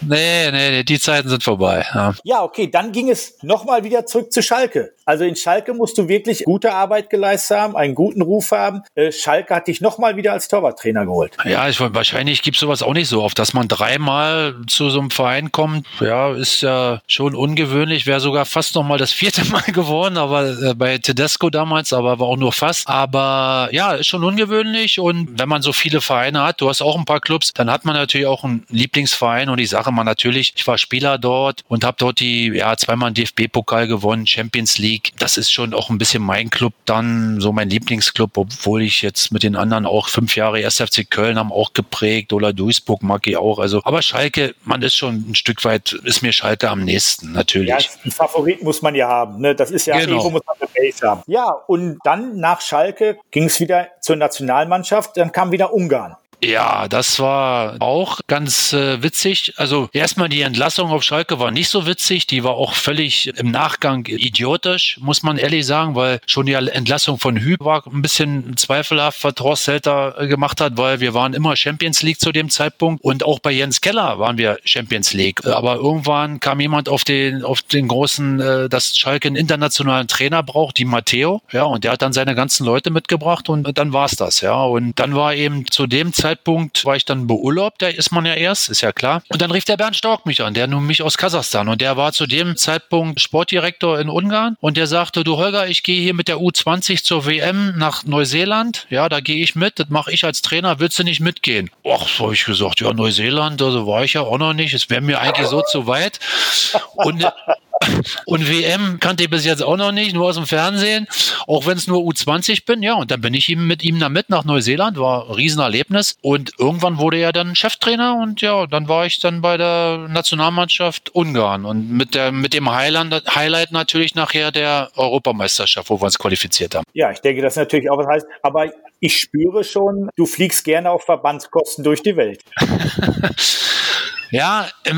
nee, nee, die Zeiten sind vorbei. Ja, ja okay, dann ging es nochmal wieder zurück zu Schalke. Also in Schalke musst du wirklich gute Arbeit geleistet haben, einen guten Ruf haben. Äh, Schalke hat dich nochmal wieder als Torwarttrainer geholt. Ja, ich, wahrscheinlich gibt es sowas auch nicht so oft, dass man dreimal zu so einem Verein kommt. Ja, ist ja schon ungewöhnlich. Wäre sogar fast nochmal das vierte Mal geworden, aber äh, bei Tedesco damals, aber war auch nur fast. Aber ja, ist schon ungewöhnlich. Und wenn man so viele Vereine hat, du hast auch ein paar Clubs, dann hat man natürlich auch einen Lieblingsverein. Und ich sage mal natürlich, ich war Spieler dort und habe dort die ja zweimal DFB-Pokal gewonnen, Champions League. League. Das ist schon auch ein bisschen mein Club dann, so mein Lieblingsclub, obwohl ich jetzt mit den anderen auch fünf Jahre 1. FC Köln haben auch geprägt oder Duisburg mag ich auch. Also, aber Schalke, man ist schon ein Stück weit, ist mir Schalke am nächsten, natürlich. Ja, einen Favorit muss man ja haben. Ne? Das ist ja, genau. irgendwo muss man eine Base haben. Ja, und dann nach Schalke ging es wieder zur Nationalmannschaft, dann kam wieder Ungarn. Ja, das war auch ganz äh, witzig. Also erstmal die Entlassung auf Schalke war nicht so witzig. Die war auch völlig im Nachgang idiotisch, muss man ehrlich sagen, weil schon die Entlassung von Hü war ein bisschen zweifelhaft, was Horst Zelter äh, gemacht hat, weil wir waren immer Champions League zu dem Zeitpunkt und auch bei Jens Keller waren wir Champions League. Aber irgendwann kam jemand auf den, auf den großen, äh, dass Schalke einen internationalen Trainer braucht, die Matteo. Ja, und der hat dann seine ganzen Leute mitgebracht und dann war's das. Ja, und dann war eben zu dem Zeitpunkt Zeitpunkt war ich dann beurlaubt, da ist man ja erst, ist ja klar. Und dann rief der Bernd Stork mich an, der nun mich aus Kasachstan und der war zu dem Zeitpunkt Sportdirektor in Ungarn und der sagte, du Holger, ich gehe hier mit der U20 zur WM nach Neuseeland. Ja, da gehe ich mit, das mache ich als Trainer, willst du nicht mitgehen? Ach, so habe ich gesagt, ja, Neuseeland, also war ich ja auch noch nicht, es wäre mir eigentlich so zu weit. Und und WM kannte ich bis jetzt auch noch nicht, nur aus dem Fernsehen, auch wenn es nur U20 bin. Ja, und dann bin ich ihm mit ihm da mit nach Neuseeland, war ein Riesenerlebnis. Und irgendwann wurde er dann Cheftrainer und ja, dann war ich dann bei der Nationalmannschaft Ungarn und mit, der, mit dem Highland, Highlight natürlich nachher der Europameisterschaft, wo wir uns qualifiziert haben. Ja, ich denke, das natürlich auch was heißt, aber ich spüre schon, du fliegst gerne auf Verbandskosten durch die Welt. Ja, wenn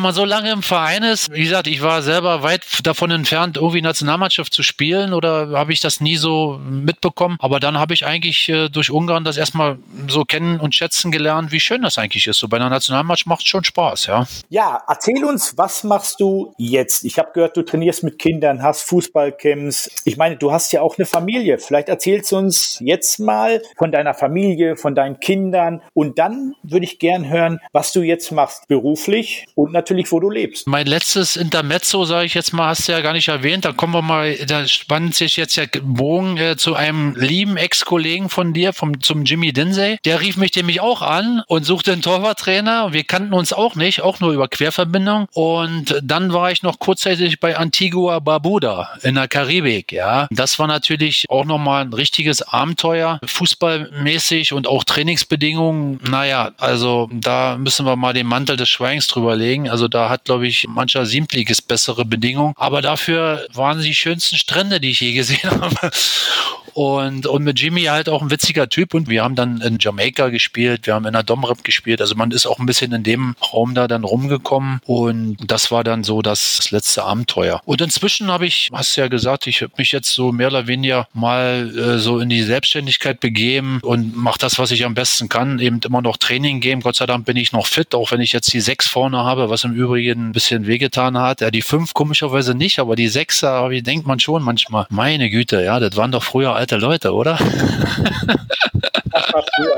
man, so, lange im Verein ist, wie gesagt, ich war selber weit davon entfernt, irgendwie Nationalmannschaft zu spielen oder habe ich das nie so mitbekommen. Aber dann habe ich eigentlich äh, durch Ungarn das erstmal so kennen und schätzen gelernt, wie schön das eigentlich ist. So bei einer Nationalmannschaft macht es schon Spaß, ja. Ja, erzähl uns, was machst du jetzt? Ich habe gehört, du trainierst mit Kindern, hast Fußballcamps. Ich meine, du hast ja auch eine Familie. Vielleicht erzählst du uns jetzt mal von deiner Familie, von deinen Kindern und dann würde ich gern hören, was du jetzt machst beruflich und natürlich, wo du lebst. Mein letztes Intermezzo, sage ich jetzt mal, hast du ja gar nicht erwähnt. Da kommen wir mal, da spannt sich jetzt ja Bogen äh, zu einem lieben Ex-Kollegen von dir, vom, zum Jimmy Dinsey. Der rief mich nämlich auch an und suchte einen Torwarttrainer. Wir kannten uns auch nicht, auch nur über Querverbindung. Und dann war ich noch kurzzeitig bei Antigua Barbuda in der Karibik. Ja, das war natürlich auch nochmal ein richtiges Abenteuer, fußballmäßig und auch Trainingsbedingungen. Naja, also da müssen wir mal den Mantel des Schweigens drüber legen. Also da hat, glaube ich, mancher Siebtligist bessere Bedingungen. Aber dafür waren sie die schönsten Strände, die ich je gesehen habe. Und, und mit Jimmy halt auch ein witziger Typ. Und wir haben dann in Jamaika gespielt, wir haben in der Domrep gespielt. Also man ist auch ein bisschen in dem Raum da dann rumgekommen. Und das war dann so das letzte Abenteuer. Und inzwischen habe ich, hast du ja gesagt, ich habe mich jetzt so mehr oder weniger mal äh, so in die Selbstständigkeit begeben und mache das, was ich am besten kann. Eben immer noch Training geben. Gott sei Dank bin ich noch fit, auch wenn ich jetzt die sechs vorne habe, was im Übrigen ein bisschen wehgetan hat. Ja, die fünf komischerweise nicht, aber die sechser, wie denkt man schon manchmal. Meine Güte, ja, das waren doch früher alte Leute, oder?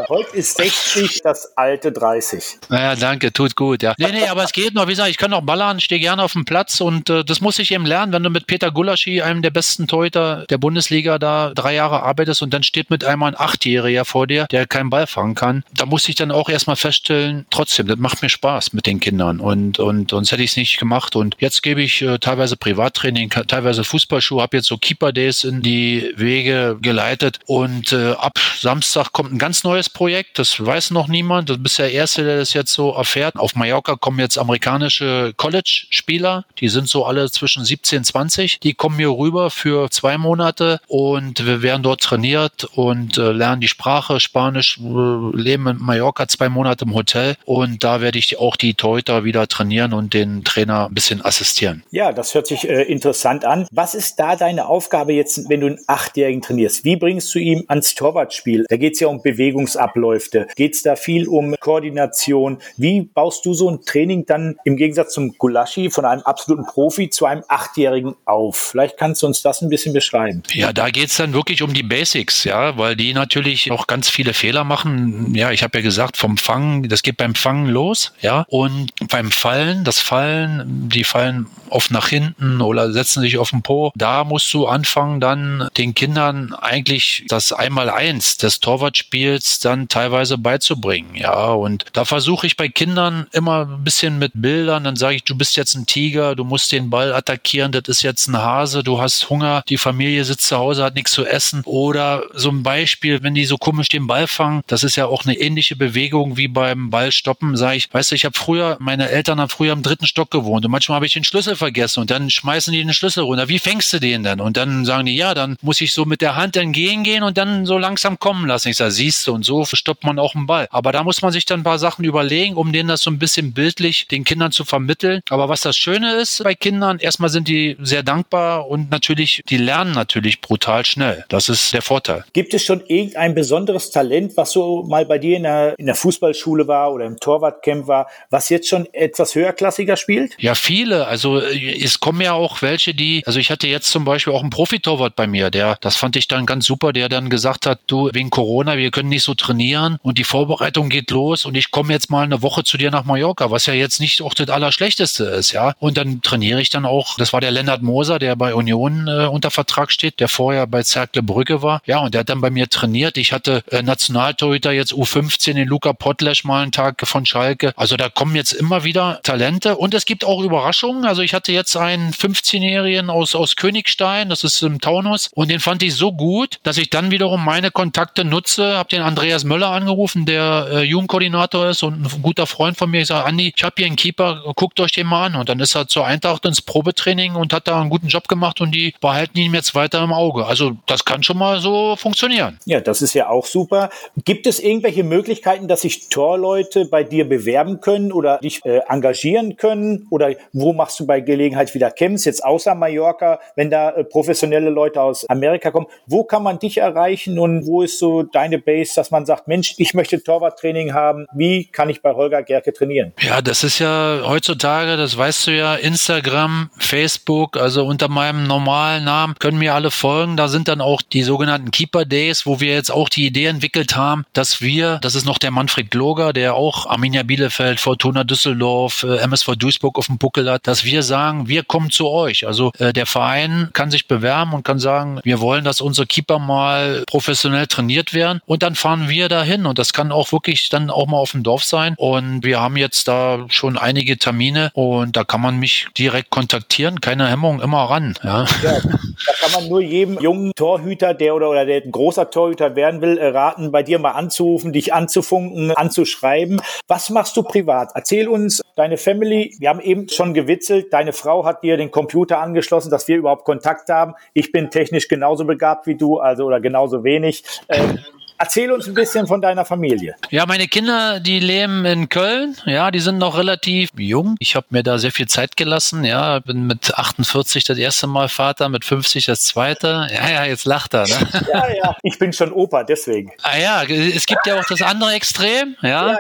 Heute ist 60 das alte 30. Naja, danke, tut gut, ja. Nee, nee, aber es geht noch. Wie gesagt, ich kann noch ballern, stehe gerne auf dem Platz und äh, das muss ich eben lernen, wenn du mit Peter Gulaschi, einem der besten Torhüter der Bundesliga, da drei Jahre arbeitest und dann steht mit einmal ein Achtjähriger vor dir, der keinen Ball fangen kann. Da muss ich dann auch erstmal feststellen, trotzdem, das macht mir Spaß mit den Kindern und, und sonst hätte ich es nicht gemacht. Und jetzt gebe ich äh, teilweise Privattraining, teilweise Fußballschuhe, habe jetzt so Keeper Days in die Wege geleitet und äh, ab Samstag kommt ein ganz neues Projekt, das weiß noch niemand. Du bist der Erste, der das jetzt so erfährt. Auf Mallorca kommen jetzt amerikanische College-Spieler, die sind so alle zwischen 17, 20. Die kommen hier rüber für zwei Monate und wir werden dort trainiert und äh, lernen die Sprache, Spanisch, äh, leben in Mallorca zwei Monate im Hotel und da werde ich auch die Torhüter wieder trainieren und den Trainer ein bisschen assistieren. Ja, das hört sich äh, interessant an. Was ist da deine Aufgabe jetzt, wenn du einen Achtjährigen trainierst? Wie bringst du ihm ans Torwartspiel? Da geht es ja um Bewegungsabläufe. Geht es da viel um Koordination? Wie baust du so ein Training dann im Gegensatz zum Gulaschi von einem absoluten Profi zu einem Achtjährigen auf? Vielleicht kannst du uns das ein bisschen beschreiben. Ja, da geht es dann wirklich um die Basics, ja, weil die natürlich auch ganz viele Fehler machen. Ja, ich habe ja gesagt, vom Fangen, das geht beim Fangen los, ja, und beim Fallen, das Fallen, die fallen oft nach hinten oder setzen sich auf den Po. Da musst du anfangen, dann den Kindern eigentlich das Einmal-Eins des Torwartspiels dann teilweise beizubringen. Ja, und da versuche ich bei Kindern immer ein bisschen mit Bildern. Dann sage ich, du bist jetzt ein Tiger, du musst den Ball attackieren, das ist jetzt ein Hase, du hast Hunger, die Familie sitzt zu Hause, hat nichts zu essen. Oder so ein Beispiel, wenn die so komisch den Ball fangen, das ist ja auch eine ähnliche Bewegung wie beim Ballstoppen, sage ich, weißt du, ich habe früher, meine Eltern haben früher im dritten Stock gewohnt und manchmal habe ich den Schlüssel vergessen und dann schmeißen die den Schlüssel runter. Wie fängst du den denn? Und dann sagen die, ja, dann muss ich so mit der Hand entgegengehen und dann so langsam kommen lassen. Ich sage, siehst du, und so stoppt man auch einen Ball. Aber da muss man sich dann ein paar Sachen überlegen, um denen das so ein bisschen bildlich den Kindern zu vermitteln. Aber was das Schöne ist bei Kindern, erstmal sind die sehr dankbar und natürlich, die lernen natürlich brutal schnell. Das ist der Vorteil. Gibt es schon irgendein besonderes Talent, was so mal bei dir in der, in der Fußballschule war oder im Torwartcamp war, was jetzt schon etwas höherklassiger spielt? Ja, viele. Also es kommen ja auch welche, die, also ich hatte jetzt zum Beispiel auch einen Profitorwart bei mir, der, das fand ich dann ganz super, der dann gesagt hat, du, wegen Corona, wir können nicht so trainieren und die Vorbereitung geht los und ich komme jetzt mal eine Woche zu dir nach Mallorca, was ja jetzt nicht auch das Allerschlechteste ist, ja. Und dann trainiere ich dann auch, das war der Lennart Moser, der bei Union äh, unter Vertrag steht, der vorher bei Zerkle Brücke war. Ja, und der hat dann bei mir trainiert. Ich hatte äh, Nationaltorhüter jetzt U15, den Luca Potlesch mal einen Tag von Schalke. Also da kommen jetzt immer wieder Talente und es gibt auch Überraschungen. Also ich hatte jetzt einen 15-Jährigen aus, aus Königstein, das ist im Taunus, und den fand ich so gut, dass ich dann wiederum meine Kontakte nutze, habe den Andreas Möller angerufen, der äh, Jugendkoordinator ist und ein guter Freund von mir. Ich sage, Andi, ich habe hier einen Keeper, guckt euch den mal an. Und dann ist er zur Eintracht ins Probetraining und hat da einen guten Job gemacht und die behalten ihn jetzt weiter im Auge. Also das kann schon mal so funktionieren. Ja, das ist ja auch super. Gibt es irgendwelche Möglichkeiten, dass sich Torleute bei dir bewerben können oder dich äh, engagieren können? Oder wo machst du bei Gelegenheit wieder Camps, jetzt außer Mallorca, wenn da äh, professionelle Leute aus Amerika kommen? Wo kann man dich erreichen und wo ist so deine Base, dass man sagt, Mensch, ich möchte Torwarttraining haben. Wie kann ich bei Holger Gerke trainieren? Ja, das ist ja heutzutage, das weißt du ja, Instagram, Facebook, also unter meinem normalen Namen können mir alle folgen. Da sind dann auch die sogenannten Keeper Days, wo wir jetzt auch die Idee entwickelt haben, dass wir, das ist noch der Manfred Gloger, der auch Arminia Bielefeld, Fortuna Düsseldorf, äh, MSV Duisburg auf dem Buckel hat, dass wir sagen, wir kommen zu euch. Also äh, der Verein kann sich bewerben und kann sagen, wir wollen, dass unsere Keeper mal professionell trainiert werden und dann fahren wir dahin und das kann auch wirklich dann auch mal auf dem Dorf sein und wir haben jetzt da schon einige Termine und da kann man mich direkt kontaktieren, keine Hemmung, immer ran. Ja. ja da kann man nur jedem jungen Torhüter, der oder, oder der ein großer Torhüter werden will, äh, raten, bei dir mal anzurufen, dich anzufunken, anzuschreiben. Was machst du privat? Erzähl uns deine Family. Wir haben eben schon gewitzelt. Deine Frau hat dir den Computer angeschlossen, dass wir überhaupt Kontakt haben. Ich bin technisch genauso begabt wie du, also oder genauso wenig. Ähm, Erzähl uns ein bisschen von deiner Familie. Ja, meine Kinder, die leben in Köln. Ja, die sind noch relativ jung. Ich habe mir da sehr viel Zeit gelassen. Ja, bin mit 48 das erste Mal Vater, mit 50 das zweite. Ja, ja, jetzt lacht er. Ne? Ja, ja. Ich bin schon Opa, deswegen. Ah ja, es gibt ja auch das andere Extrem. Ja. ja, ja.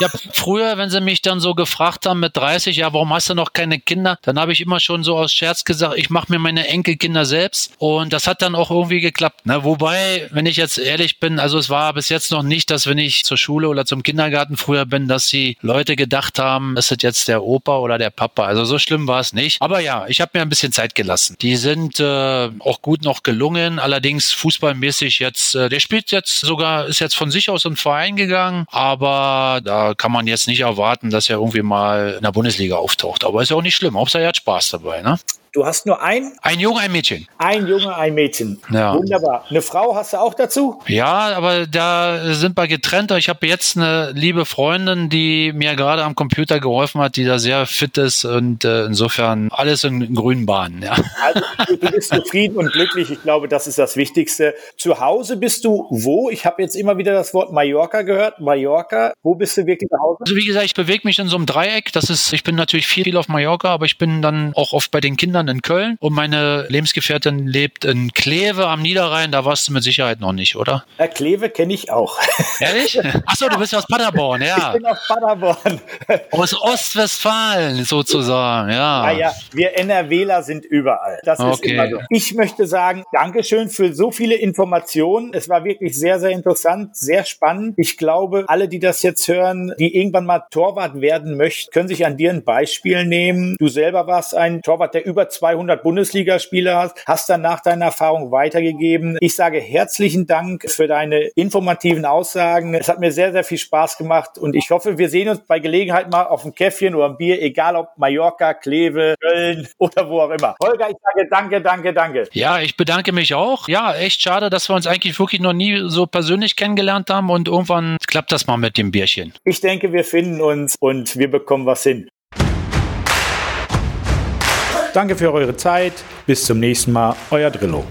Ich habe früher, wenn sie mich dann so gefragt haben mit 30, ja, warum hast du noch keine Kinder? Dann habe ich immer schon so aus Scherz gesagt, ich mache mir meine Enkelkinder selbst. Und das hat dann auch irgendwie geklappt. Ne? Wobei, wenn ich jetzt ehrlich bin, also also es war bis jetzt noch nicht, dass wenn ich zur Schule oder zum Kindergarten früher bin, dass die Leute gedacht haben, ist das jetzt der Opa oder der Papa. Also so schlimm war es nicht. Aber ja, ich habe mir ein bisschen Zeit gelassen. Die sind äh, auch gut noch gelungen. Allerdings fußballmäßig jetzt, äh, der spielt jetzt sogar, ist jetzt von sich aus in den Verein gegangen. Aber da kann man jetzt nicht erwarten, dass er irgendwie mal in der Bundesliga auftaucht. Aber ist ja auch nicht schlimm. Hauptsache er hat Spaß dabei. Ne? Du hast nur ein? Ein Junge, ein Mädchen. Ein Junge, ein Mädchen. Ja. Wunderbar. Eine Frau hast du auch dazu? Ja, aber da sind wir getrennt. Ich habe jetzt eine liebe Freundin, die mir gerade am Computer geholfen hat, die da sehr fit ist und äh, insofern alles in grünen Bahnen. Ja. Also du bist zufrieden und glücklich. Ich glaube, das ist das Wichtigste. Zu Hause bist du wo? Ich habe jetzt immer wieder das Wort Mallorca gehört. Mallorca. Wo bist du wirklich zu Hause? Also wie gesagt, ich bewege mich in so einem Dreieck. Das ist, ich bin natürlich viel auf Mallorca, aber ich bin dann auch oft bei den Kindern in Köln und meine Lebensgefährtin lebt in Kleve am Niederrhein. Da warst du mit Sicherheit noch nicht, oder? Ja, Kleve kenne ich auch. Ehrlich? Achso, du bist aus Paderborn, ja. Ich bin aus Paderborn. Aus Ostwestfalen sozusagen, ja. Naja, ah wir NRWler sind überall. Das ist okay. immer so. Ich möchte sagen, Dankeschön für so viele Informationen. Es war wirklich sehr, sehr interessant, sehr spannend. Ich glaube, alle, die das jetzt hören, die irgendwann mal Torwart werden möchten, können sich an dir ein Beispiel nehmen. Du selber warst ein Torwart, der über 200 Bundesligaspiele hast, hast dann nach deiner Erfahrung weitergegeben. Ich sage herzlichen Dank für deine informativen Aussagen. Es hat mir sehr, sehr viel Spaß gemacht und ich hoffe, wir sehen uns bei Gelegenheit mal auf ein Käffchen oder ein Bier, egal ob Mallorca, Kleve, Köln oder wo auch immer. Holger, ich sage danke, danke, danke. Ja, ich bedanke mich auch. Ja, echt schade, dass wir uns eigentlich wirklich noch nie so persönlich kennengelernt haben und irgendwann klappt das mal mit dem Bierchen. Ich denke, wir finden uns und wir bekommen was hin. Danke für eure Zeit. Bis zum nächsten Mal. Euer Drillo.